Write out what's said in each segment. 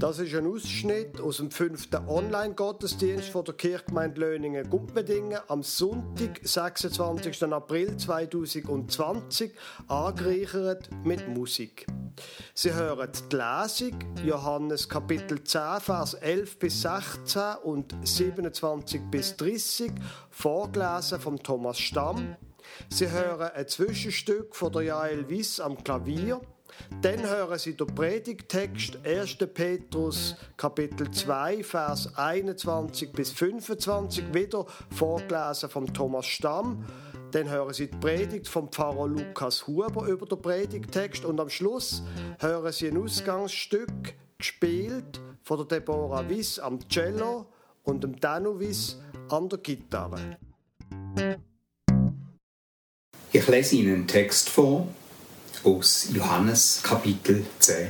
Das ist ein Ausschnitt aus dem fünften Online-Gottesdienst der Kirchgemeinde Löningen-Gumpendingen am Sonntag, 26. April 2020, angereichert mit Musik. Sie hören die Lesung, Johannes Kapitel 10, Vers 11 bis 16 und 27 bis 30, vorgelesen von Thomas Stamm. Sie hören ein Zwischenstück von der Jael Wiss am Klavier. Dann hören Sie den Predigtext 1. Petrus Kapitel 2 Vers 21 bis 25 wieder vorgelesen von Thomas Stamm. Dann hören Sie die Predigt vom Pfarrer Lukas Huber über den Predigtext und am Schluss hören Sie ein Ausgangsstück gespielt von der Deborah Wiss am Cello und dem Danu Wiss an der Gitarre. Ich lese Ihnen einen Text vor aus Johannes Kapitel 10.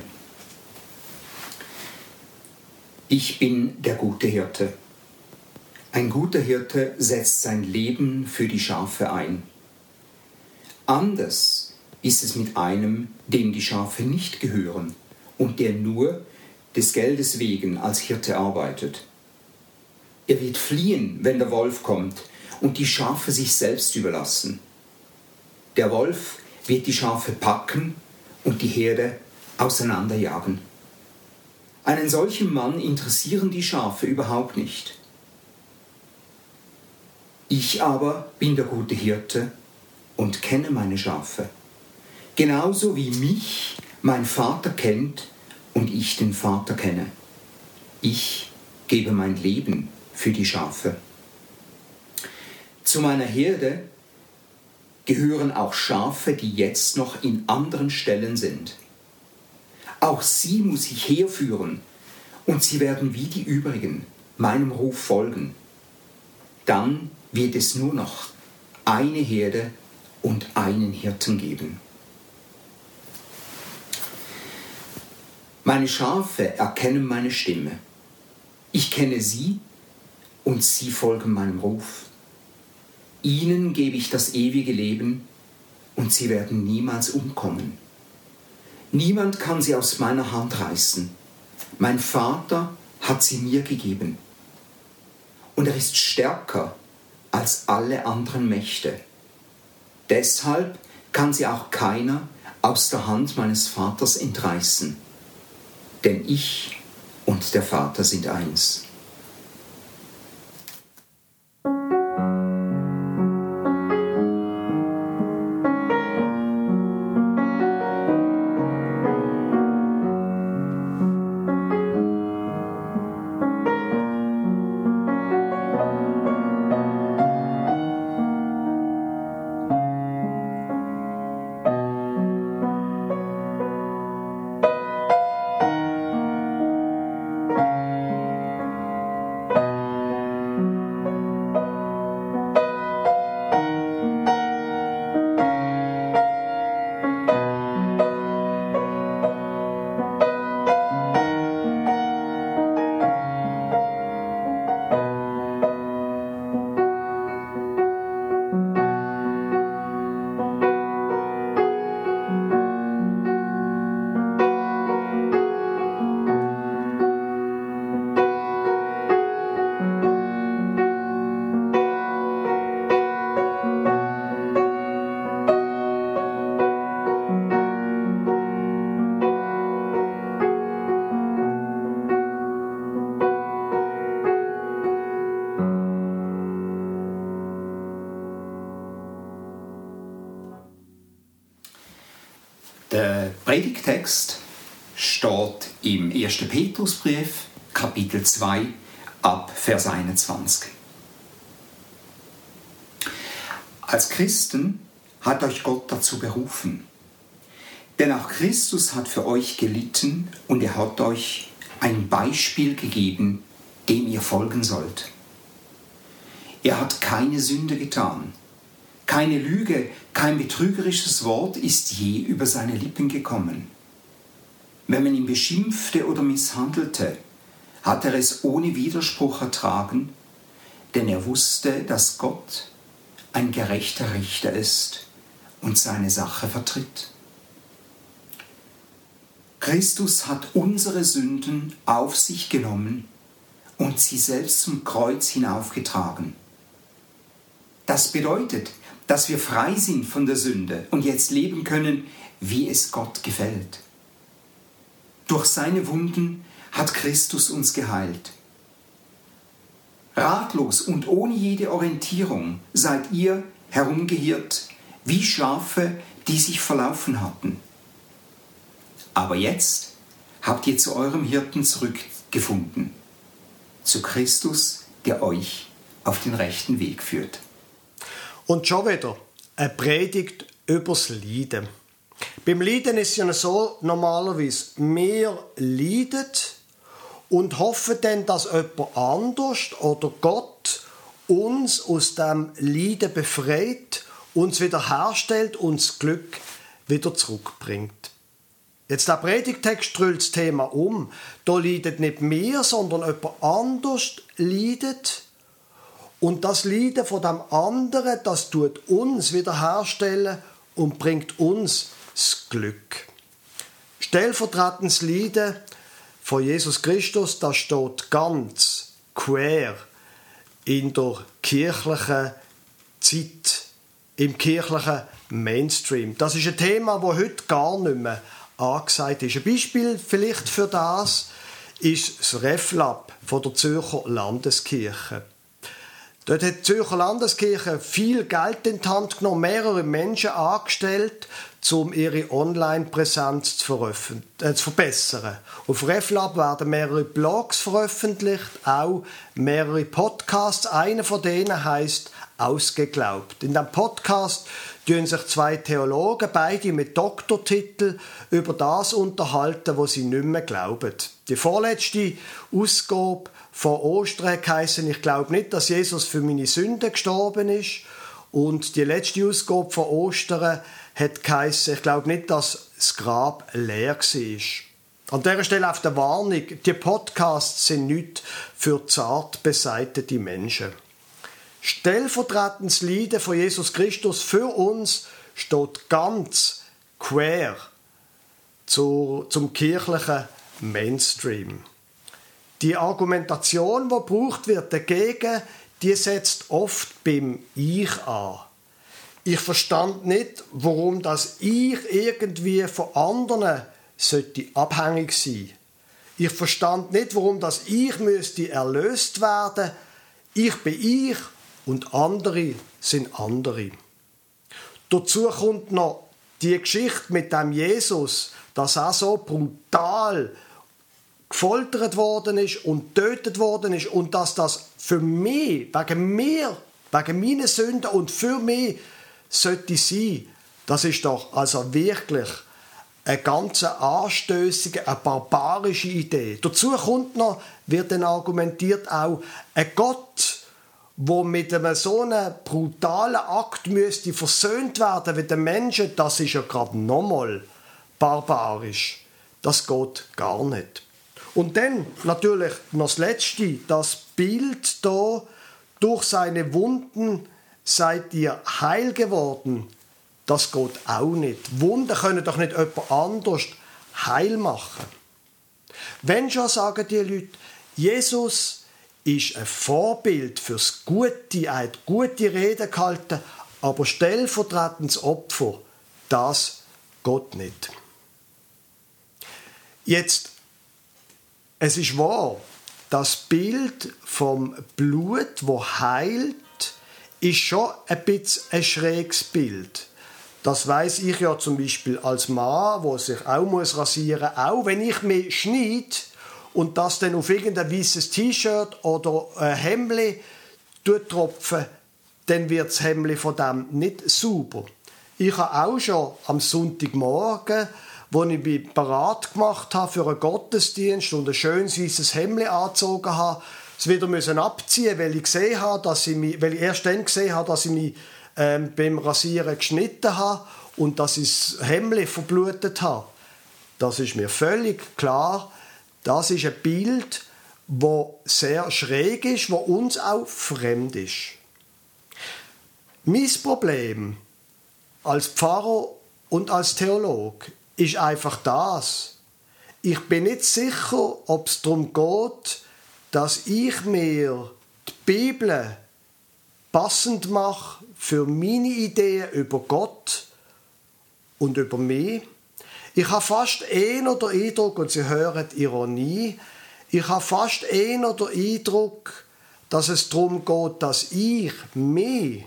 Ich bin der gute Hirte. Ein guter Hirte setzt sein Leben für die Schafe ein. Anders ist es mit einem, dem die Schafe nicht gehören und der nur des Geldes wegen als Hirte arbeitet. Er wird fliehen, wenn der Wolf kommt und die Schafe sich selbst überlassen. Der Wolf wird die Schafe packen und die Herde auseinanderjagen. Einen solchen Mann interessieren die Schafe überhaupt nicht. Ich aber bin der gute Hirte und kenne meine Schafe, genauso wie mich mein Vater kennt und ich den Vater kenne. Ich gebe mein Leben für die Schafe. Zu meiner Herde gehören auch Schafe, die jetzt noch in anderen Stellen sind. Auch sie muss ich herführen, und sie werden wie die übrigen meinem Ruf folgen. Dann wird es nur noch eine Herde und einen Hirten geben. Meine Schafe erkennen meine Stimme. Ich kenne sie und sie folgen meinem Ruf. Ihnen gebe ich das ewige Leben und sie werden niemals umkommen. Niemand kann sie aus meiner Hand reißen. Mein Vater hat sie mir gegeben. Und er ist stärker als alle anderen Mächte. Deshalb kann sie auch keiner aus der Hand meines Vaters entreißen. Denn ich und der Vater sind eins. Predigtext steht im 1. Petrusbrief, Kapitel 2, ab Vers 21. Als Christen hat euch Gott dazu berufen. Denn auch Christus hat für euch gelitten und er hat euch ein Beispiel gegeben, dem ihr folgen sollt. Er hat keine Sünde getan keine Lüge, kein betrügerisches Wort ist je über seine Lippen gekommen. Wenn man ihn beschimpfte oder misshandelte, hat er es ohne Widerspruch ertragen, denn er wusste, dass Gott ein gerechter Richter ist und seine Sache vertritt. Christus hat unsere Sünden auf sich genommen und sie selbst zum Kreuz hinaufgetragen. Das bedeutet, dass wir frei sind von der Sünde und jetzt leben können, wie es Gott gefällt. Durch seine Wunden hat Christus uns geheilt. Ratlos und ohne jede Orientierung seid ihr herumgehirrt wie Schafe, die sich verlaufen hatten. Aber jetzt habt ihr zu eurem Hirten zurückgefunden, zu Christus, der euch auf den rechten Weg führt. Und schon wieder eine Predigt übers Leiden. Beim Leiden ist es ja so normalerweise, wir leiden und hoffen dann, dass jemand anders oder Gott uns aus dem Leiden befreit, uns wiederherstellt, uns Glück wieder zurückbringt. Jetzt der Predigtext drüllt das Thema um. Da leidet nicht mehr, sondern jemand anders leidet. Und das Leiden von dem anderen, das tut uns wiederherstellen und bringt uns das Glück. Stellvertretendes Leiden von Jesus Christus, das steht ganz quer in der kirchlichen Zeit, im kirchlichen Mainstream. Das ist ein Thema, das heute gar nicht mehr angesagt ist. Ein Beispiel vielleicht für das ist das RefLab von der Zürcher Landeskirche. Dort hat die Zürcher Landeskirche viel Geld in die Hand genommen, mehrere Menschen angestellt, um ihre Online-Präsenz zu, äh, zu, verbessern. Auf RefLab werden mehrere Blogs veröffentlicht, auch mehrere Podcasts. Einer von denen heißt Ausgeglaubt. In diesem Podcast tun sich zwei Theologen, beide mit Doktortitel, über das unterhalten, was sie nicht mehr glauben. Die vorletzte Ausgabe von Ostern heißen, ich glaube nicht, dass Jesus für meine Sünden gestorben ist. Und die letzte Ausgabe von Ostern hat geheißen, ich glaube nicht, dass das Grab leer war. An dieser Stelle auf der Warnung, die Podcasts sind nicht für zart beseitete Menschen. Stellvertretendes Leiden von Jesus Christus für uns steht ganz quer zu, zum kirchlichen Mainstream. Die Argumentation, die gebraucht wird dagegen, die setzt oft beim Ich an. Ich verstand nicht, warum das Ich irgendwie von anderen sollte abhängig sein. Ich verstand nicht, warum das Ich müsste erlöst werden. Ich bin ich und andere sind andere. Dazu kommt noch die Geschichte mit dem Jesus, dass er so brutal gefoltert worden ist und tötet worden ist und dass das für mich, wegen mir, wegen meiner Sünden und für mich sollte sein, das ist doch also wirklich eine ganz anstößige, eine barbarische Idee. Dazu kommt noch, wird dann argumentiert auch, ein Gott, wo mit einem so einem brutalen Akt müsste versöhnt werden mit den Menschen, das ist ja gerade nochmal barbarisch. Das geht gar nicht. Und dann natürlich noch das Letzte, das Bild da, durch seine Wunden seid ihr heil geworden. Das geht auch nicht. Wunden können doch nicht jemand anders heil machen. Wenn schon sagen die Leute, Jesus ist ein Vorbild fürs Gute, er hat gute Reden gehalten, aber stellvertretendes Opfer, das geht nicht. Jetzt, es ist wahr, das Bild vom Blut, wo heilt, ist schon ein bisschen ein schräges Bild. Das weiß ich ja zum Beispiel als Mann, wo sich auch muss rasieren, auch wenn ich mich schneide, und das dann auf irgendein weißes T-Shirt oder ein Hemdli tropfen, dann wird das Hemdli von dem nicht sauber. Ich habe auch schon am Sonntagmorgen, wo ich mich parat gemacht habe für einen Gottesdienst und ein schönes weißes Hemdli angezogen habe, es wieder müssen abziehen, weil ich gesehen habe, dass ich mich, weil ich erst dann gesehen habe, dass ich mich ähm, beim Rasieren geschnitten habe und dass ich das Hemdli verblutet habe. Das ist mir völlig klar. Das ist ein Bild, wo sehr schräg ist, wo uns auch fremd ist. Mein Problem als Pfarrer und als Theolog ist einfach das. ich bin nicht sicher, ob es darum geht, dass ich mir die Bibel passend mache für meine Ideen über Gott und über mich. Ich habe fast einen oder Eindruck, und Sie hören Ironie, ich habe fast einen oder Eindruck, dass es darum geht, dass ich mich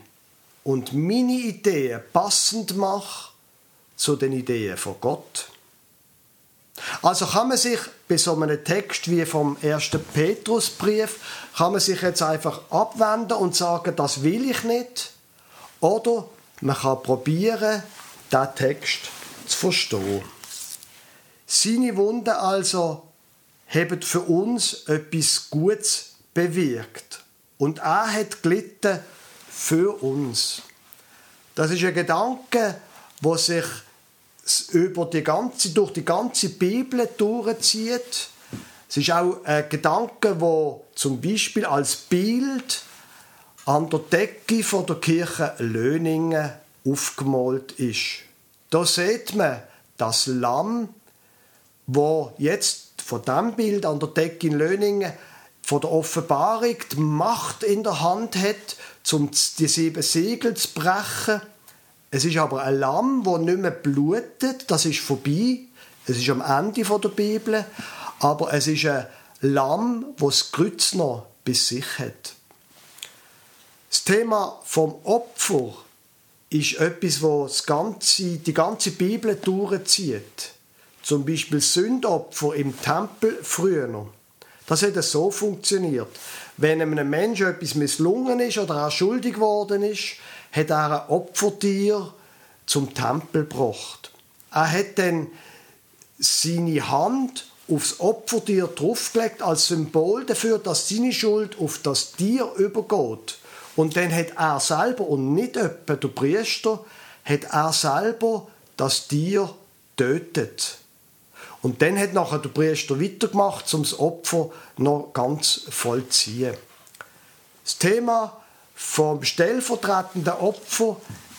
und meine Ideen passend mache zu den Ideen von Gott. Also kann man sich bei so einem Text wie vom ersten Petrusbrief, kann man sich jetzt einfach abwenden und sagen, das will ich nicht. Oder man kann probieren, diesen Text zu verstehen. Seine Wunden also haben für uns etwas Gutes bewirkt. Und er hat gelitten für uns. Das ist ein Gedanke, der sich über die ganze, durch die ganze Bibel durchzieht. Es ist auch ein Gedanke, der zum Beispiel als Bild an der Decke von der Kirche Löningen aufgemalt ist. Da sieht man das Lamm, wo jetzt von dem Bild an der Decke in Löningen von der Offenbarung die Macht in der Hand hat, um die sieben Segel zu brechen es ist aber ein Lamm, das nicht mehr blutet, das ist vorbei. Es ist am Ende der Bibel. Aber es ist ein Lamm, das das Kreuz noch bei sich hat. Das Thema vom Opfer ist etwas, das ganze, die ganze Bibel durchzieht. Zum Beispiel Sündopfer im Tempel früher. Das hat so funktioniert. Wenn einem Menschen etwas misslungen ist oder er schuldig geworden ist, hat er ein Opfertier zum Tempel gebracht. Er hat dann seine Hand aufs Opfertier draufgelegt als Symbol dafür, dass seine Schuld auf das Tier übergeht. Und dann hat er selber und nicht etwa der Priester, hat er selber das Tier tötet. Und dann hat nachher der Priester weitergemacht, um das Opfer noch ganz vollziehen. Das Thema vom stellvertretenden Opfer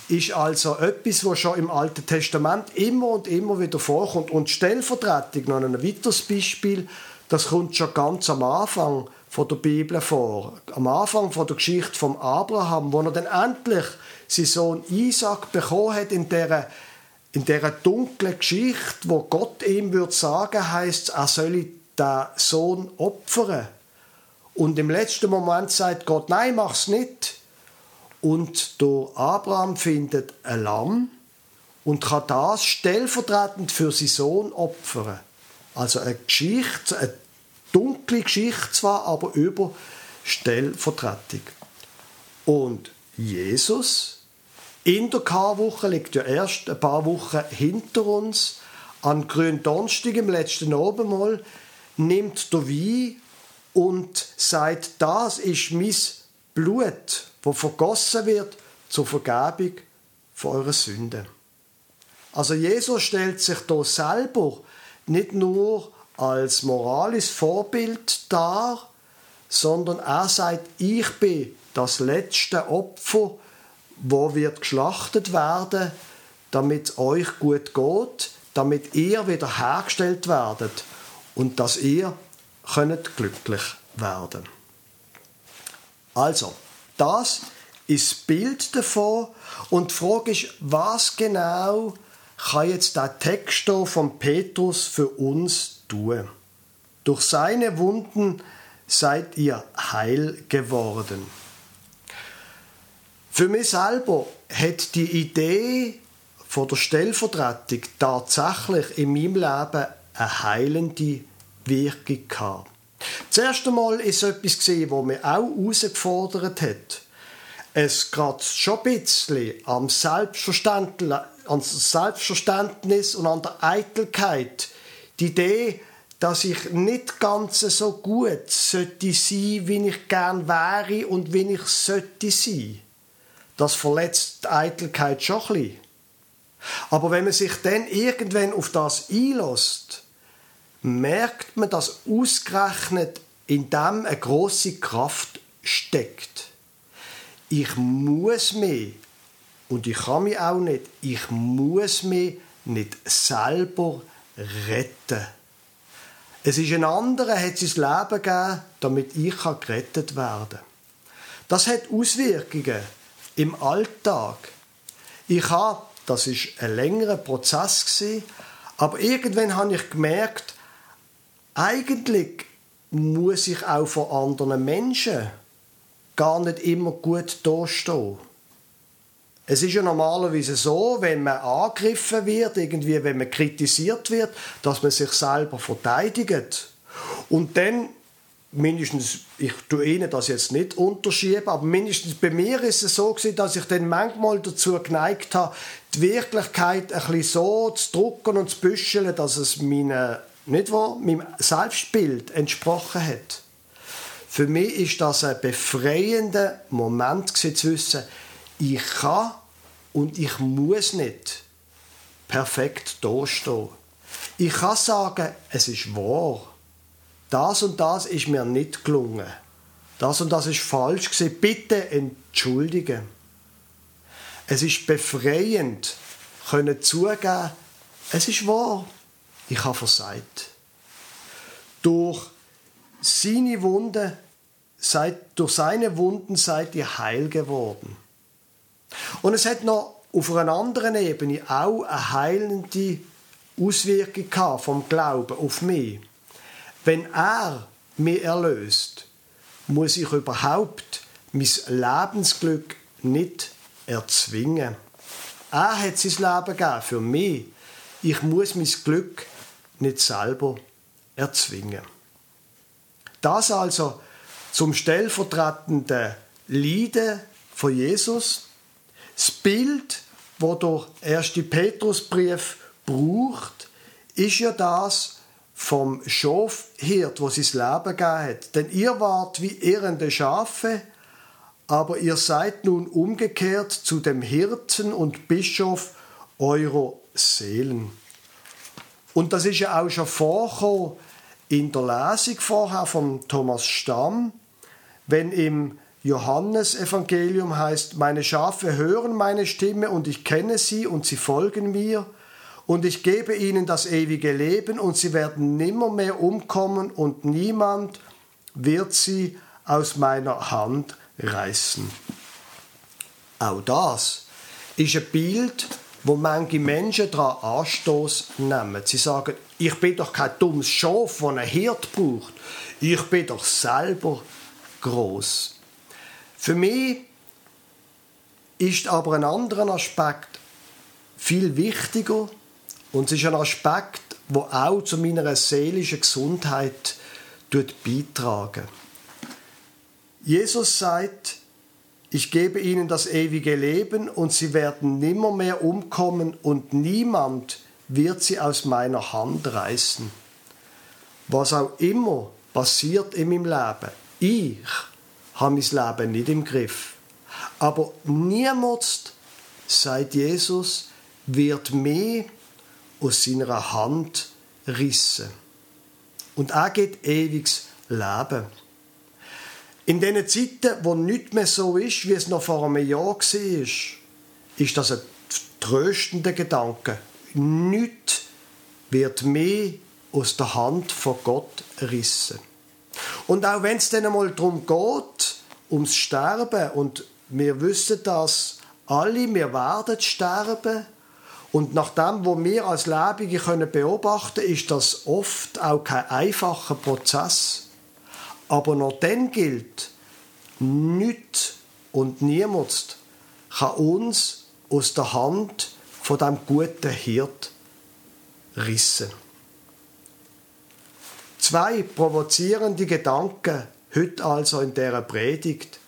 ist also etwas, was schon im Alten Testament immer und immer wieder vorkommt. Und Stellvertretung, noch ein weiteres Beispiel, das kommt schon ganz am Anfang von der Bibel vor. Am Anfang von der Geschichte von Abraham, wo er dann endlich seinen Sohn Isaac bekommen hat in dieser in dieser dunklen Geschichte, wo Gott ihm würde sagen, heißt er solle den Sohn opfern. Und im letzten Moment sagt Gott, nein, mach's nicht. Und der Abraham findet ein Lamm und kann das stellvertretend für seinen Sohn opfern. Also eine Geschichte, eine dunkle Geschichte zwar, aber über Stellvertretung. Und Jesus in der Karwoche liegt ja erst ein paar Wochen hinter uns. An Gründonnerstag im letzten Abendmahl nimmt der Wein und sagt, das ist mein Blut, das vergossen wird zur Vergebung von euren Sünden. Also Jesus stellt sich da selber nicht nur als moralisches Vorbild dar, sondern er sagt, ich bin das letzte Opfer, wo wird geschlachtet werden, damit es euch gut geht, damit ihr wieder hergestellt werdet und dass ihr könnt glücklich werden. Also, das ist das Bild davon und die Frage ist, was genau kann jetzt der Text von Petrus für uns tun? Durch seine Wunden seid ihr heil geworden. Für mich selber hat die Idee von der Stellvertretung tatsächlich in meinem Leben eine heilende Wirkung gehabt. Das erste Mal ist etwas gesehen, wo mich auch herausgefordert hat. Es geht schon ein bisschen am Selbstverständnis, an Selbstverständnis und an der Eitelkeit. Die Idee, dass ich nicht ganz so gut sollte sein, wie ich gern wäre und wie ich sollte sein. Das verletzt die Eitelkeit schon ein bisschen. Aber wenn man sich dann irgendwann auf das einlässt, merkt man, dass ausgerechnet in dem eine große Kraft steckt. Ich muss mich und ich kann mich auch nicht, ich muss mich nicht selber retten. Es ist ein anderer, hat sein Leben gegeben, damit ich gerettet werden kann. Das hat Auswirkungen im Alltag. Ich habe, das ist ein längerer Prozess aber irgendwann habe ich gemerkt, eigentlich muss ich auch vor anderen Menschen gar nicht immer gut dastehen. Es ist ja normalerweise so, wenn man angegriffen wird, irgendwie, wenn man kritisiert wird, dass man sich selber verteidigt. Und dann, mindestens, ich tue Ihnen das jetzt nicht unterschieben, aber mindestens bei mir ist es so gewesen, dass ich dann manchmal dazu geneigt habe, die Wirklichkeit ein bisschen so zu drucken und zu büscheln, dass es meine, nicht wahr, meinem Selbstbild entsprochen hat. Für mich ist das ein befreiender Moment zu wissen, ich kann und ich muss nicht perfekt dastehen. Ich kann sagen, es ist wahr. Das und das ist mir nicht gelungen. Das und das ist falsch. Bitte entschuldigen. Es ist befreiend, können zugeben, es ist wahr. Ich habe versagt. Durch seine Wunden, durch seine Wunden seid ihr heil geworden. Und es hat noch auf einer anderen Ebene auch eine heilende Auswirkung vom Glauben auf mich. Wenn er mich erlöst, muss ich überhaupt mein Lebensglück nicht erzwingen. Er hat sein Leben gegeben für mich. Ich muss mein Glück nicht selber erzwingen. Das also zum stellvertretenden Leiden von Jesus das Bild, das der erste Petrusbrief braucht, ist ja das vom Schafhirt, wo sein Leben gegeben hat. Denn ihr wart wie irrende Schafe, aber ihr seid nun umgekehrt zu dem Hirten und Bischof eurer Seelen. Und das ist ja auch schon vorgekommen in der Lesung vorher von Thomas Stamm, wenn im Johannesevangelium heißt, meine Schafe hören meine Stimme und ich kenne sie und sie folgen mir und ich gebe ihnen das ewige Leben und sie werden nimmermehr umkommen und niemand wird sie aus meiner Hand reißen. Auch das ist ein Bild, wo manche Menschen daran Anstoß nehmen. Sie sagen, ich bin doch kein dummes Schaf, das einen Hirt braucht. Ich bin doch selber groß. Für mich ist aber ein anderer Aspekt viel wichtiger und es ist ein Aspekt, wo auch zu meiner seelischen Gesundheit beitragen. Jesus sagt, ich gebe ihnen das ewige Leben und sie werden nimmermehr umkommen und niemand wird sie aus meiner Hand reißen. Was auch immer passiert in meinem Leben, ich habe mein Leben nicht im Griff. Aber niemals, sagt Jesus, wird mehr aus seiner Hand rissen. Und er geht ewiges Leben. In diesen Zeiten, wo nichts mehr so ist, wie es noch vor einem Jahr war, ist das ein tröstender Gedanke. Nichts wird mehr aus der Hand von Gott rissen. Und auch wenn es dann einmal darum geht, ums Sterben, und wir wissen das alle, wir werden sterben, und nach dem, was wir als Lebende beobachten können, ist das oft auch kein einfacher Prozess. Aber noch dann gilt, nichts und niemand kann uns aus der Hand von dem guten Hirt rissen. Zwei provozierende Gedanken heute also in dieser Predigt.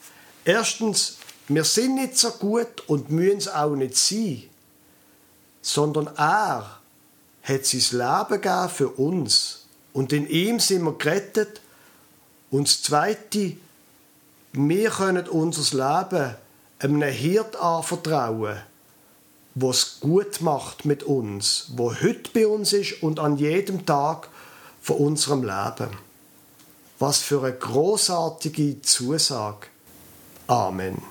Erstens, wir sind nicht so gut und müssen es auch nicht sein, sondern er hat sein Leben gegeben für uns und in ihm sind wir gerettet. Und das Zweite, wir können unser Leben einem Hirt anvertrauen, was gut macht mit uns, wo heute bei uns ist und an jedem Tag von unserem Leben. Was für eine großartige Zusage. Amen.